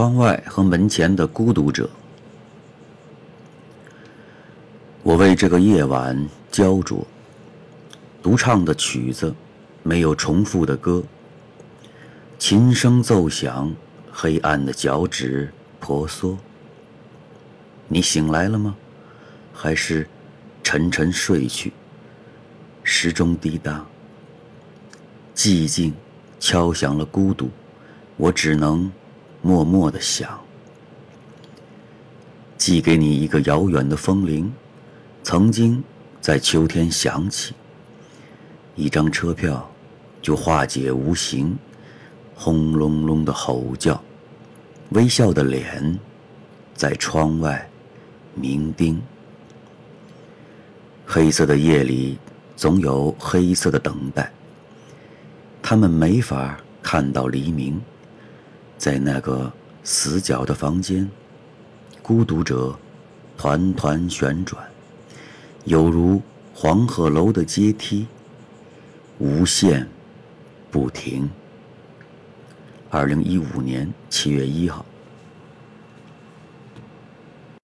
窗外和门前的孤独者，我为这个夜晚焦灼。独唱的曲子，没有重复的歌。琴声奏响，黑暗的脚趾婆娑。你醒来了吗？还是沉沉睡去？时钟滴答，寂静敲响了孤独，我只能默默的想，寄给你一个遥远的风铃，曾经在秋天响起。一张车票，就化解无形，轰隆隆的吼叫，微笑的脸，在窗外明叮。黑色的夜里，总有黑色的等待。他们没法看到黎明，在那个死角的房间，孤独者团团旋转，犹如黄鹤楼的阶梯。无限，不停。二零一五年七月一号。